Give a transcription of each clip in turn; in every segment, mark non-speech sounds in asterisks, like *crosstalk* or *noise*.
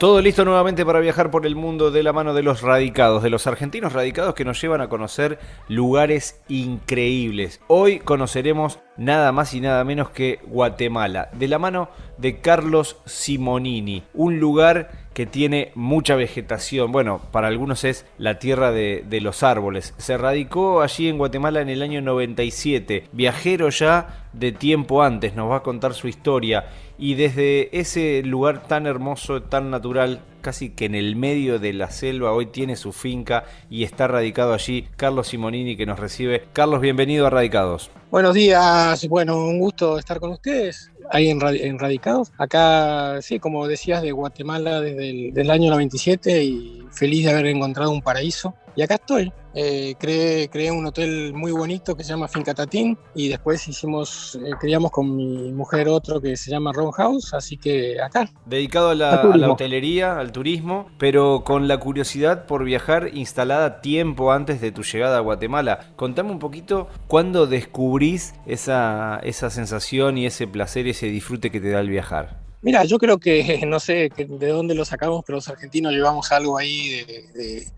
Todo listo nuevamente para viajar por el mundo de la mano de los radicados, de los argentinos radicados que nos llevan a conocer lugares increíbles. Hoy conoceremos nada más y nada menos que Guatemala, de la mano de Carlos Simonini, un lugar que tiene mucha vegetación. Bueno, para algunos es la tierra de, de, los árboles. Se radicó allí en Guatemala en el año 97. Viajero ya de tiempo antes, nos va a contar su historia. Y desde ese lugar tan hermoso, tan natural, casi que en el medio de la selva, hoy tiene su finca y está radicado allí Carlos Simonini que nos recibe. Carlos, bienvenido a Radicados. Buenos días, bueno, un gusto estar con ustedes ahí en, en Radicados. Acá, sí, como decías, de Guatemala desde el del año 97 y feliz de haber encontrado un paraíso. Y acá estoy. Eh, creé, creé, un hotel muy bonito que se llama Finca Tatín y después hicimos, eh, creamos con mi mujer otro que se llama Ron House, así que acá. Dedicado a la, a la, hotelería, al turismo, pero con la curiosidad por viajar instalada tiempo antes de tu llegada a Guatemala. Contame un poquito cuándo descubrís esa, esa sensación y ese placer, ese disfrute que te da el viajar. Mira, yo creo que, *laughs* no sé de dónde lo sacamos, pero los argentinos llevamos algo ahí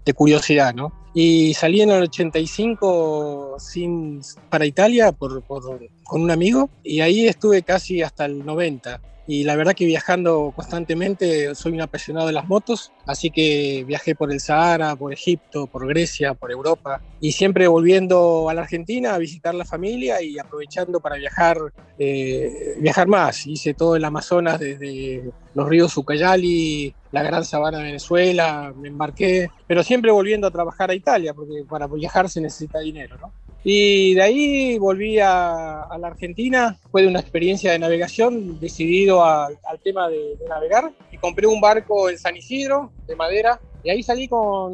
de, curiosidad, ¿no? Y salí en el 85 sin, para Italia por, por, con un amigo y ahí estuve casi hasta el 90 y la verdad que viajando constantemente soy un apasionado de las motos, así que viajé por el Sahara, por Egipto, por Grecia, por Europa y siempre volviendo a la Argentina a visitar la familia y aprovechando para viajar, eh, viajar más. Hice todo el Amazonas desde los ríos Ucayali, la Gran Sabana de Venezuela, me embarqué, pero siempre volviendo a trabajar a Italia, porque para viajar se necesita dinero, ¿no? Y de ahí volví a, a, la Argentina, fue de una experiencia de navegación, decidido a, al tema de, de, navegar, y compré un barco en San Isidro, de madera, y ahí salí con,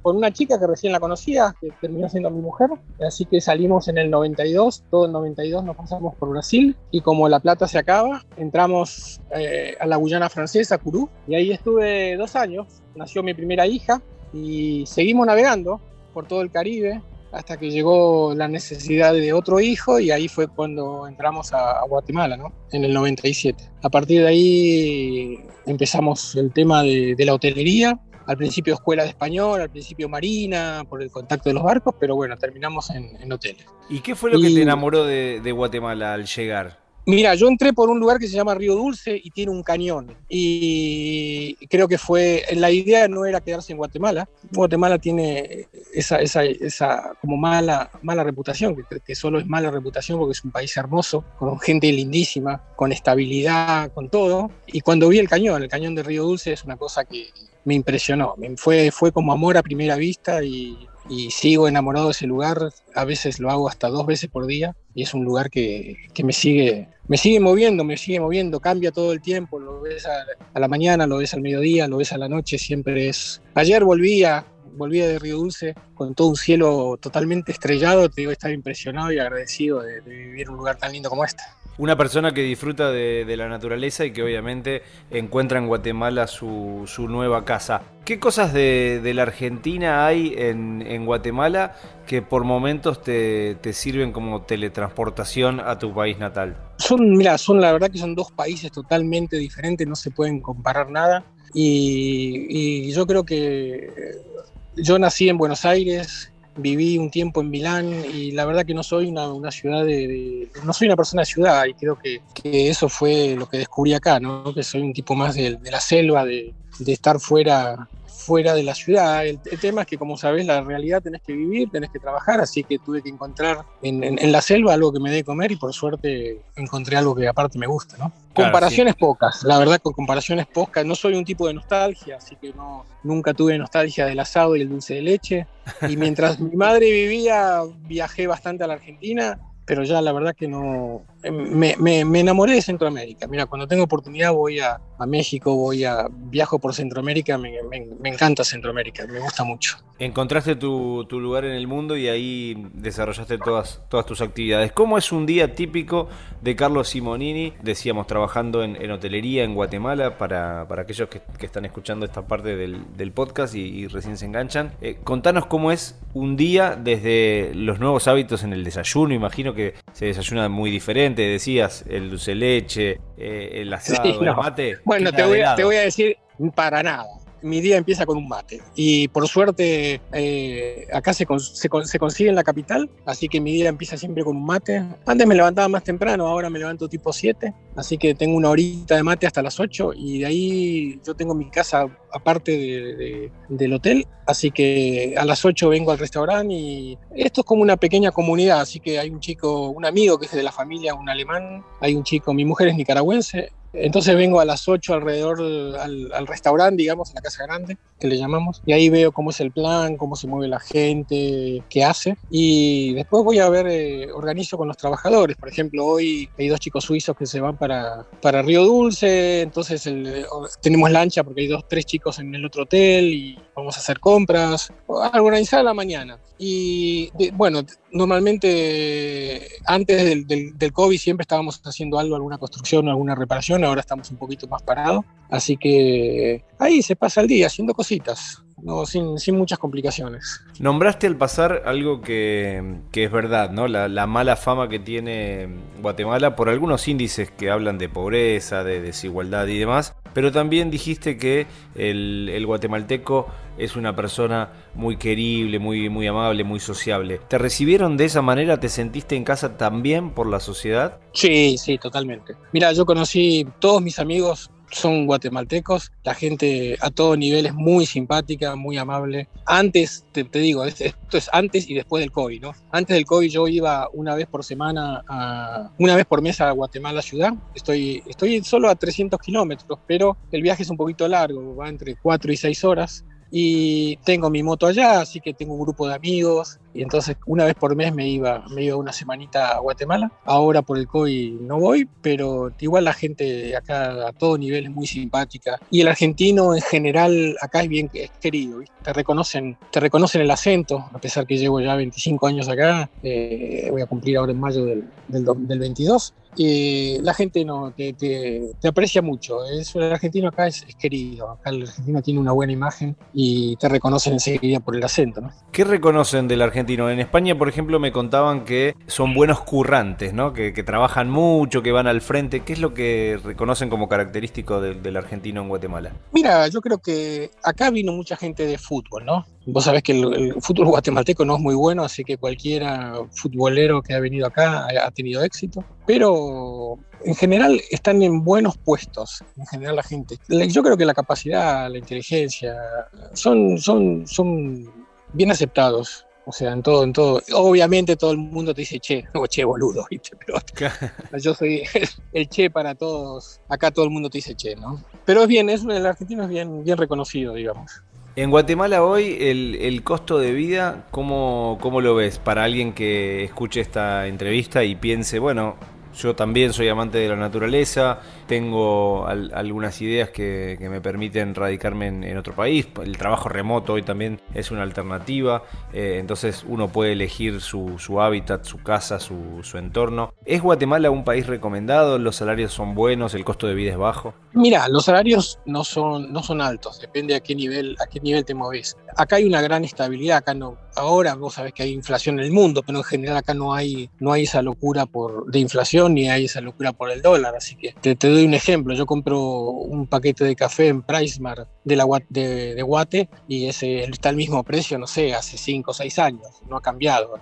con, una chica que recién la conocía, que terminó siendo mi mujer, así que salimos en el 92, todo el 92 nos pasamos por Brasil, y como la plata se acaba, entramos eh, a la Guyana francesa, Curú, y ahí estuve dos años, nació mi primera hija, y seguimos navegando por todo el Caribe, hasta que llegó la necesidad de otro hijo y ahí fue cuando entramos a, Guatemala, ¿no? En el 97. A partir de ahí empezamos el tema de, de la hotelería, al principio escuela de español, al principio marina, por el contacto de los barcos, pero bueno, terminamos en, en hoteles. ¿Y qué fue lo y, que te enamoró de, de Guatemala al llegar? Mira, yo entré por un lugar que se llama Río Dulce y tiene un cañón. Y creo que fue, la idea no era quedarse en Guatemala. Guatemala tiene esa, esa, esa como mala, mala reputación, que, que, solo es mala reputación porque es un país hermoso, con gente lindísima, con estabilidad, con todo. Y cuando vi el cañón, el cañón de Río Dulce es una cosa que me impresionó. Fue, fue como amor a primera vista y y sigo enamorado de ese lugar. A veces lo hago hasta dos veces por día y es un lugar que, que me, sigue, me sigue moviendo, me sigue moviendo, cambia todo el tiempo. Lo ves a, a, la mañana, lo ves al mediodía, lo ves a la noche, siempre es. Ayer volvía, volvía de Río Dulce con todo un cielo totalmente estrellado. Te digo, estaba impresionado y agradecido de, de vivir un lugar tan lindo como este. Una persona que disfruta de, la naturaleza y que obviamente encuentra en Guatemala su, su nueva casa. ¿Qué cosas de, la Argentina hay en, Guatemala que por momentos te, te, sirven como teletransportación a tu país natal? Son, mira, son la verdad que son dos países totalmente diferentes, no se pueden comparar nada. Y, y yo creo que yo nací en Buenos Aires, viví un tiempo en Milán y la verdad que no soy una, ciudad de, no soy una persona de ciudad y creo que, eso fue lo que descubrí acá, ¿no? que soy un tipo más de, la selva, de, estar fuera fuera de la ciudad. El, el, tema es que, como sabes, la realidad tenés que vivir, tenés que trabajar, así que tuve que encontrar en, en, en la selva algo que me dé comer y por suerte encontré algo que aparte me gusta, ¿no? Claro, comparaciones sí. pocas, la verdad con comparaciones pocas. No soy un tipo de nostalgia, así que no, nunca tuve nostalgia del asado y el dulce de leche. *laughs* Y mientras mi madre vivía, viajé bastante a la Argentina pero ya la verdad que no. Me, enamoré de Centroamérica. Mira, cuando tengo oportunidad voy a, México, voy a. viajo por Centroamérica, me, encanta Centroamérica, me gusta mucho. Encontraste tu, lugar en el mundo y ahí desarrollaste todas, tus actividades. ¿Cómo es un día típico de Carlos Simonini? Decíamos, trabajando en, hotelería en Guatemala, para, aquellos que, están escuchando esta parte del, podcast y, y, recién se enganchan. Eh, contanos cómo es un día desde los nuevos hábitos en el desayuno, imagino que se desayuna muy diferente, decías, el dulce leche, eh, el asado, sí, no. el mate. Bueno, te voy, a, te voy, a, decir, para nada mi día empieza con un mate. Y por suerte, eh, acá se, se, consigue en la capital, así que mi día empieza siempre con un mate. Antes me levantaba más temprano, ahora me levanto tipo 7, así que tengo una horita de mate hasta las 8 y de ahí yo tengo mi casa aparte de, del hotel, así que a las 8 vengo al restaurante y esto es como una pequeña comunidad, así que hay un chico, un amigo que es de la familia, un alemán, hay un chico, mi mujer es nicaragüense, entonces vengo a las 8 alrededor al, restaurante, digamos, a la casa grande, que le llamamos, y ahí veo cómo es el plan, cómo se mueve la gente, qué hace, y después voy a ver, eh, organizo con los trabajadores. Por ejemplo, hoy hay dos chicos suizos que se van para, para Río Dulce, entonces tenemos lancha porque hay dos, tres chicos en el otro hotel y vamos a hacer compras, organizar la mañana. Y bueno, normalmente antes del, del, del, COVID siempre estábamos haciendo algo, alguna construcción, alguna reparación, ahora estamos un poquito más parados. Así que ahí se pasa el día haciendo cositas. No, sin, sin, muchas complicaciones. Nombraste al pasar algo que, que es verdad, ¿no? La, la, mala fama que tiene Guatemala por algunos índices que hablan de pobreza, de desigualdad y demás, pero también dijiste que el, el guatemalteco es una persona muy querible, muy, muy amable, muy sociable. ¿Te recibieron de esa manera? ¿Te sentiste en casa también por la sociedad? Sí, sí, totalmente. Mira, yo conocí todos mis amigos son guatemaltecos, la gente a todo nivel es muy simpática, muy amable. Antes, te, digo, esto es antes y después del COVID, ¿no? Antes del COVID yo iba una vez por semana, a, una vez por mes a Guatemala ciudad. Estoy, estoy solo a 300 kilómetros, pero el viaje es un poquito largo, va entre 4 y 6 horas. Y tengo mi moto allá, así que tengo un grupo de amigos. Y entonces una vez por mes me iba, me iba una semanita a Guatemala. Ahora por el COVID no voy, pero igual la gente acá a todo nivel es muy simpática. Y el argentino en general acá es bien es querido. Te, reconocen, te reconocen el acento, a pesar que llevo ya 25 años acá. Eh, voy a cumplir ahora en mayo del, del, del 22 eh, la gente no te, te, te, aprecia mucho. Es, el argentino acá es, es, querido. Acá el argentino tiene una buena imagen y te reconocen enseguida por el acento. ¿no? ¿Qué reconocen del argentino? En España, por ejemplo, me contaban que son buenos currantes, ¿no? que, que trabajan mucho, que van al frente. ¿Qué es lo que reconocen como característico del, del argentino en Guatemala? Mira, yo creo que acá vino mucha gente de fútbol, ¿no? Vos sabés que el, el, fútbol guatemalteco no es muy bueno, así que cualquiera futbolero que ha venido acá ha, ha tenido éxito. Pero en general están en buenos puestos, en general la gente. Yo creo que la capacidad, la inteligencia, son, son, son bien aceptados. O sea, en todo, en todo. Obviamente todo el mundo te dice che, no, che, boludo, *laughs* ¿viste? Pero *laughs* yo soy el che para todos. Acá todo el mundo te dice che, ¿no? Pero es bien, es, el argentino es bien, bien reconocido, digamos. En Guatemala hoy el, el costo de vida, ¿cómo, ¿cómo, lo ves? Para alguien que escuche esta entrevista y piense, bueno, yo también soy amante de la naturaleza, tengo al, algunas ideas que, que, me permiten radicarme en, otro país. El trabajo remoto hoy también es una alternativa, eh, entonces uno puede elegir su, su hábitat, su casa, su, su, entorno. ¿Es Guatemala un país recomendado? ¿Los salarios son buenos? ¿El costo de vida es bajo? Mira, los salarios no son, no son altos, depende a qué, nivel, a qué nivel te mueves. Acá hay una gran estabilidad, acá no, ahora vos sabés que hay inflación en el mundo, pero en general acá no hay, no hay esa locura por, de inflación ni hay esa locura por el dólar, así que te, te doy un ejemplo, yo compro un paquete de café en Pricemar de, la, de, de Guate y ese está al mismo precio, no sé, hace 5 o 6 años, no ha cambiado.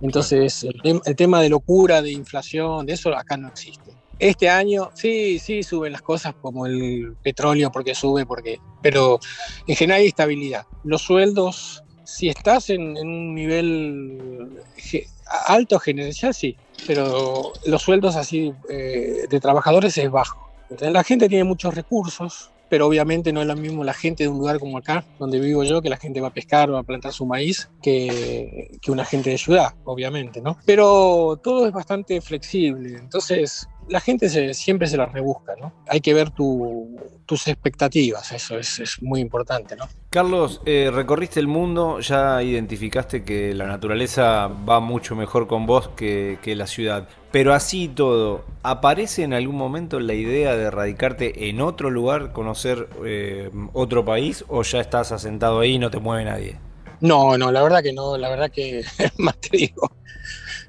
Entonces, el, el, tema de locura, de inflación, de eso acá no existe. Este año sí, sí suben las cosas como el petróleo porque sube, porque, pero en general hay estabilidad. Los sueldos, si estás en, en un nivel alto gerencial, sí, pero los sueldos así eh, de trabajadores es bajo. Entonces, la gente tiene muchos recursos, pero obviamente no es lo mismo la gente de un lugar como acá, donde vivo yo, que la gente va a pescar, va a plantar su maíz, que, que una gente de ciudad, obviamente, ¿no? Pero todo es bastante flexible, entonces la gente se, siempre se las rebusca, ¿no? Hay que ver tu, tus expectativas, eso es, es, muy importante, ¿no? Carlos, eh, recorriste el mundo, ya identificaste que la naturaleza va mucho mejor con vos que, que la ciudad, pero así todo, ¿aparece en algún momento la idea de radicarte en otro lugar, conocer eh, otro país, o ya estás asentado ahí y no te mueve nadie? No, no, la verdad que no, la verdad que *laughs* más te digo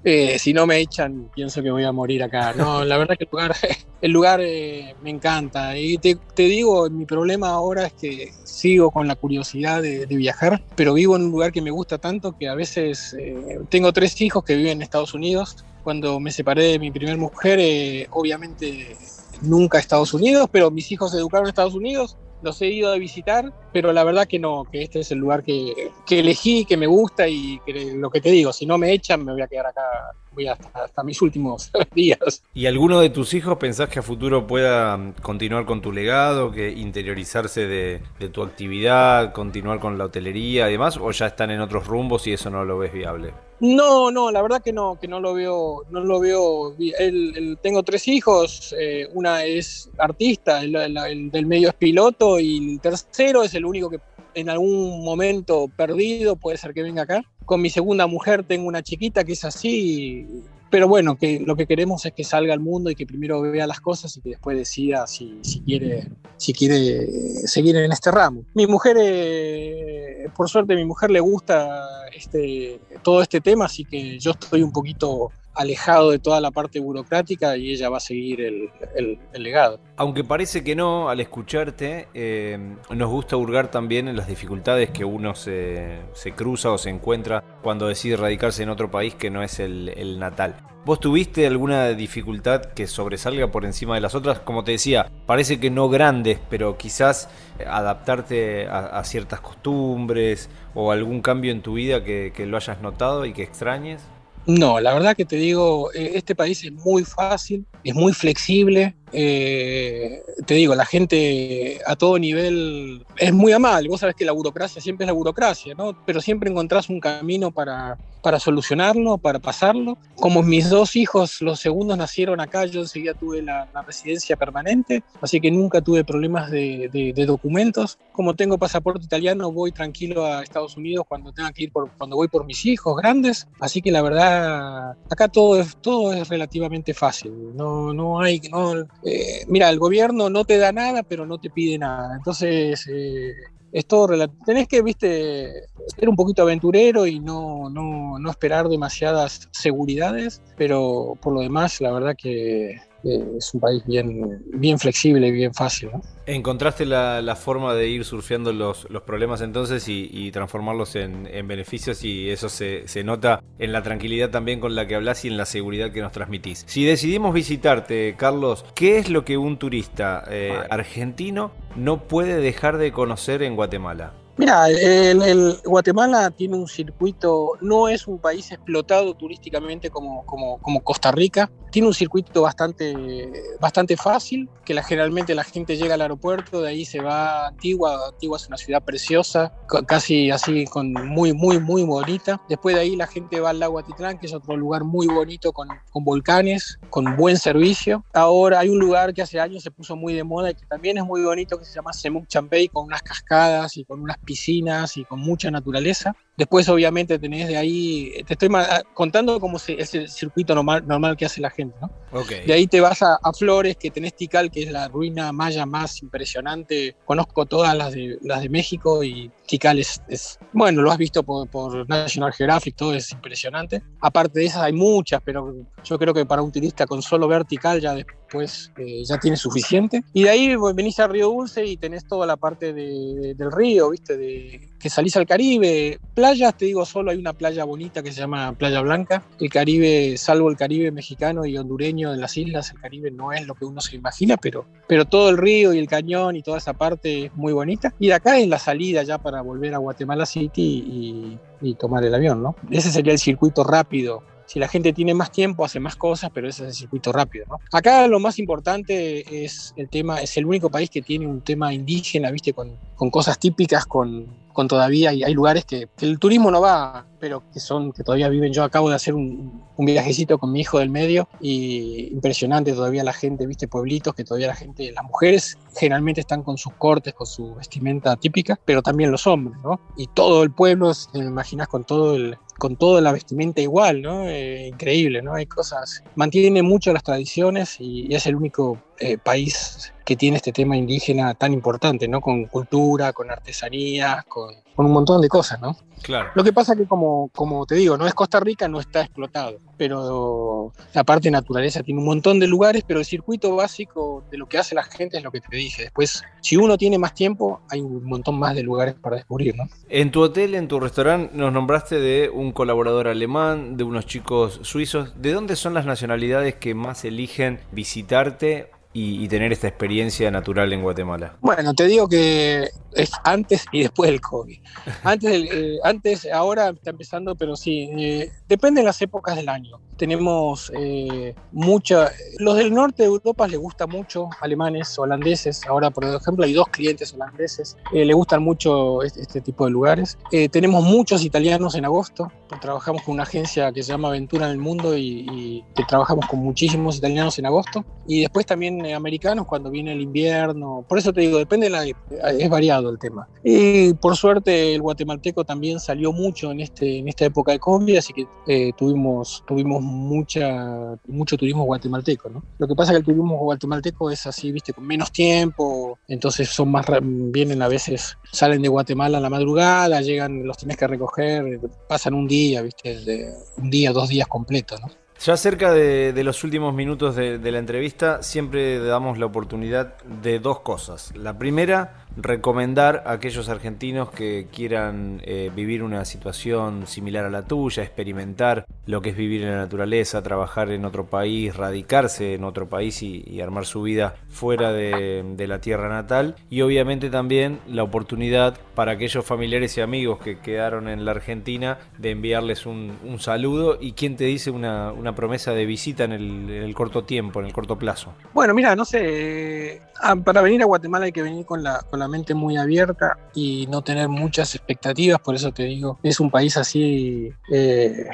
Eh, si no me echan, pienso que voy a morir acá. No, la verdad que el lugar, *laughs* el lugar eh, me encanta. Y te, digo, mi problema ahora es que sigo con la curiosidad de, viajar, pero vivo en un lugar que me gusta tanto que a veces eh, tengo tres hijos que viven en Estados Unidos. Cuando me separé de mi primer mujer, obviamente nunca a Estados Unidos, pero mis hijos se educaron en Estados Unidos los he ido a visitar, pero la verdad que no, que este es el lugar que, que elegí, que me gusta y que lo que te digo, si no me echan me voy a quedar acá, voy hasta, hasta mis últimos *laughs* días. ¿Y alguno de tus hijos pensás que a futuro pueda continuar con tu legado, que interiorizarse de, de tu actividad, continuar con la hotelería y demás, o ya están en otros rumbos y eso no lo ves viable? No, no, la verdad que no, que no lo veo, no lo veo. tengo tres hijos, eh, una es artista, el, del medio es piloto y el tercero es el único que en algún momento perdido puede ser que venga acá. Con mi segunda mujer tengo una chiquita que es así, pero bueno, que lo que queremos es que salga al mundo y que primero vea las cosas y que después decida si, si quiere, si quiere seguir en este ramo. Mi mujer eh, por suerte a mi mujer le gusta este, todo este tema, así que yo estoy un poquito alejado de toda la parte burocrática y ella va a seguir el, legado. Aunque parece que no, al escucharte, eh, nos gusta hurgar también en las dificultades que uno se, cruza o se encuentra cuando decide radicarse en otro país que no es el natal. ¿Vos tuviste alguna dificultad que sobresalga por encima de las otras? Como te decía, parece que no grandes, pero quizás adaptarte a, ciertas costumbres o algún cambio en tu vida que, que lo hayas notado y que extrañes. No, la verdad que te digo, eh, este país es muy fácil, es muy flexible, eh, te digo, la gente a todo nivel es muy amable. Vos sabés que la burocracia siempre es la burocracia, ¿no? Pero siempre encontrás un camino para, para solucionarlo, para pasarlo. Como mis dos hijos, los segundos nacieron acá, yo enseguida tuve la, residencia permanente, así que nunca tuve problemas de, de, documentos. Como tengo pasaporte italiano, voy tranquilo a Estados Unidos cuando tenga que ir por, cuando voy por mis hijos grandes. Así que la verdad, acá todo es, todo es relativamente fácil. No, no hay, no, eh, mira, el gobierno no te da nada, pero no te pide nada. Entonces, eh, es todo relativo. Tenés que, viste, ser un poquito aventurero y no, no, no esperar demasiadas seguridades, pero por lo demás, la verdad que es un país bien, bien flexible y bien fácil. ¿Encontraste la, forma de ir surfeando los, los problemas entonces y, transformarlos en, beneficios y eso se, nota en la tranquilidad también con la que hablas y en la seguridad que nos transmitís? Si decidimos visitarte, Carlos, ¿qué es lo que un turista eh, argentino no puede dejar de conocer en Guatemala? Mira, el, Guatemala tiene un circuito, no es un país explotado turísticamente como, como, Costa Rica, tiene un circuito bastante, bastante fácil, que generalmente la gente llega al aeropuerto, de ahí se va a Antigua, Antigua es una ciudad preciosa, casi así, con muy, muy, muy bonita. Después de ahí la gente va al lago Atitlán, que es otro lugar muy bonito con, con volcanes, con buen servicio. Ahora hay un lugar que hace años se puso muy de moda y que también es muy bonito, que se llama Semuc Champey, con unas cascadas y con unas piscinas y con mucha naturaleza. Después, obviamente, tenés de ahí, te estoy contando cómo es el circuito normal, normal que hace la gente, ¿no? De ahí te vas a, Flores, que tenés Tikal, que es la ruina maya más impresionante. Conozco todas las de, las de México y Tikal es, bueno, lo has visto por, por, National Geographic, todo es impresionante. Aparte de esas hay muchas, pero yo creo que para un turista con solo ver Tikal ya después eh, ya tiene suficiente. Y de ahí venís a Río Dulce y tenés toda la parte del río, ¿viste? De, que salís al Caribe. Playas, te digo, solo hay una playa bonita que se llama Playa Blanca. El Caribe, salvo el Caribe mexicano y hondureño de las islas, el Caribe no es lo que uno se imagina, pero, pero todo el río y el cañón y toda esa parte es muy bonita. Y de acá es la salida ya para volver a Guatemala City y, y tomar el avión, ¿no? Ese sería el circuito rápido si la gente tiene más tiempo, hace más cosas, pero ese es el circuito rápido. ¿no? Acá lo más importante es el tema, es el único país que tiene un tema indígena, viste, con, con cosas típicas, con, con todavía, y hay lugares que, el turismo no va, pero que son, que todavía viven. Yo acabo de hacer un, viajecito con mi hijo del medio y impresionante todavía la gente, viste, pueblitos que todavía la gente, las mujeres generalmente están con sus cortes, con su vestimenta típica, pero también los hombres, ¿no? Y todo el pueblo, te imaginas con todo el, con toda la vestimenta igual, ¿no? Eh, increíble, ¿no? Hay cosas, mantiene mucho las tradiciones y, es el único eh, país que tiene este tema indígena tan importante, ¿no? Con cultura, con artesanías, con, un montón de cosas, ¿no? Claro. Lo que pasa que, como, como te digo, no es Costa Rica, no está explotado, pero la parte naturaleza tiene un montón de lugares, pero el circuito básico de lo que hace la gente es lo que te dije. Después, si uno tiene más tiempo, hay un montón más de lugares para descubrir, ¿no? En tu hotel, en tu restaurante, nos nombraste de un colaborador alemán, de unos chicos suizos. ¿De dónde son las nacionalidades que más eligen visitarte y, tener esta experiencia natural en Guatemala? Bueno, te digo que es antes y después del COVID. Antes, eh, antes ahora está empezando, pero sí, eh, depende de las épocas del año. Tenemos eh, mucha, los del norte de Europa les gusta mucho, alemanes, holandeses, ahora por ejemplo hay dos clientes holandeses, eh, les gustan mucho este, este, tipo de lugares. tenemos muchos italianos en agosto, trabajamos con una agencia que se llama Aventura en el Mundo y, y trabajamos con muchísimos italianos en agosto. Y después también americanos cuando viene el invierno, por eso te digo, depende de la, es variado el tema. Y por suerte el guatemalteco también salió mucho en, este, en esta época de COVID, así que eh, tuvimos, tuvimos mucha, mucho turismo guatemalteco. ¿no? Lo que pasa es que el turismo guatemalteco es así, viste, con menos tiempo, entonces son más, vienen a veces, salen de Guatemala a la madrugada, llegan, los tenés que recoger, pasan un día, viste, un día, dos días completos. ¿no? Ya cerca de, los últimos minutos de, la entrevista, siempre damos la oportunidad de dos cosas. La primera, recomendar a aquellos argentinos que quieran eh, vivir una situación similar a la tuya, experimentar lo que es vivir en la naturaleza, trabajar en otro país, radicarse en otro país y, armar su vida fuera de, la tierra natal. Y obviamente también la oportunidad para aquellos familiares y amigos que quedaron en la Argentina de enviarles un, saludo y quién te dice una, promesa de visita en el, corto tiempo, en el corto plazo. Bueno, mira, no sé, ah, para venir a Guatemala hay que venir con la mente muy abierta y no tener muchas expectativas, por eso te digo, es un país así, eh,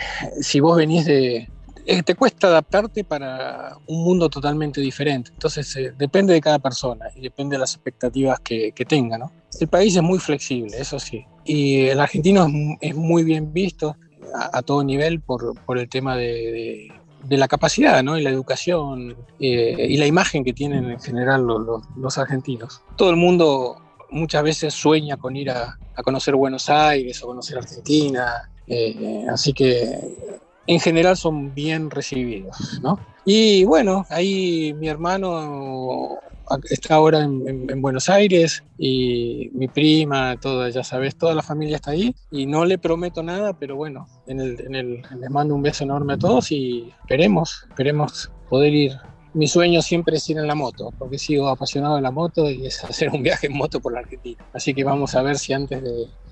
si vos venís de... Eh, te cuesta adaptarte para un mundo totalmente diferente, entonces eh, depende de cada persona y depende de las expectativas que, que tenga, ¿no? El país es muy flexible, eso sí, y el argentino es, muy bien visto a, todo nivel por, por el tema de de la capacidad ¿no? y la educación y la imagen que tienen en general los, argentinos. Todo el mundo muchas veces sueña con ir a, conocer Buenos Aires o conocer Argentina, eh, así que en general son bien recibidos, ¿no? Y bueno, ahí mi hermano está ahora en, Buenos Aires y mi prima, toda, ya sabes, toda la familia está ahí y no le prometo nada, pero bueno, en el, en el, les mando un beso enorme a todos y esperemos, esperemos poder ir mi sueño siempre es ir en la moto, porque sigo apasionado de la moto y es hacer un viaje en moto por la Argentina. Así que vamos a ver si antes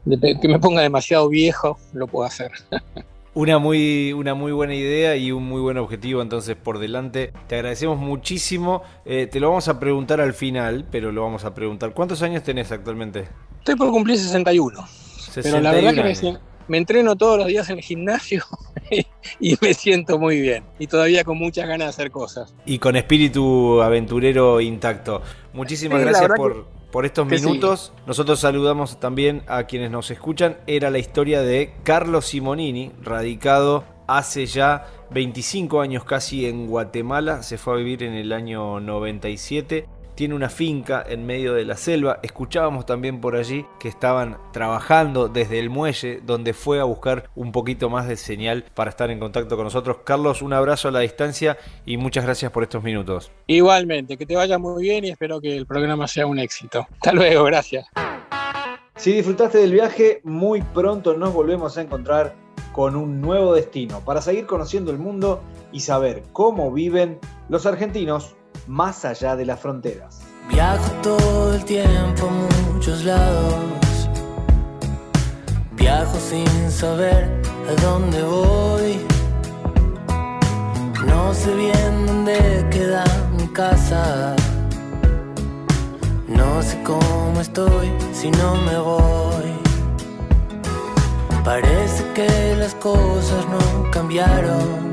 de, que me ponga demasiado viejo lo puedo hacer. *laughs* Una muy, una muy buena idea y un muy buen objetivo entonces por delante. Te agradecemos muchísimo. Eh, te lo vamos a preguntar al final, pero lo vamos a preguntar. ¿Cuántos años tenés actualmente? Estoy por cumplir 61. 61 pero la verdad que me entreno todos los días en el gimnasio *laughs* y me siento muy bien. Y todavía con muchas ganas de hacer cosas. Y con espíritu aventurero intacto. Muchísimas gracias por, por estos minutos. Nosotros saludamos también a quienes nos escuchan. Era la historia de Carlos Simonini, radicado hace ya 25 años casi en Guatemala. Se fue a vivir en el año 97 tiene una finca en medio de la selva. Escuchábamos también por allí que estaban trabajando desde el muelle donde fue a buscar un poquito más de señal para estar en contacto con nosotros. Carlos, un abrazo a la distancia y muchas gracias por estos minutos. Igualmente, que te vaya muy bien y espero que el programa sea un éxito. Hasta luego, gracias. Si disfrutaste del viaje, muy pronto nos volvemos a encontrar con un nuevo destino para seguir conociendo el mundo y saber cómo viven los argentinos más allá de las fronteras. Viajo todo el tiempo a muchos lados. Viajo sin saber a dónde voy. No sé bien dónde queda mi casa. No sé cómo estoy si no me voy. Parece que las cosas no cambiaron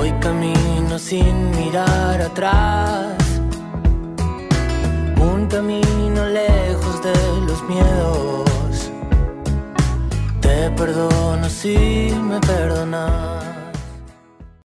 Hoy camino sin mirar atrás. Un camino lejos de los miedos. Te perdono si me perdonas.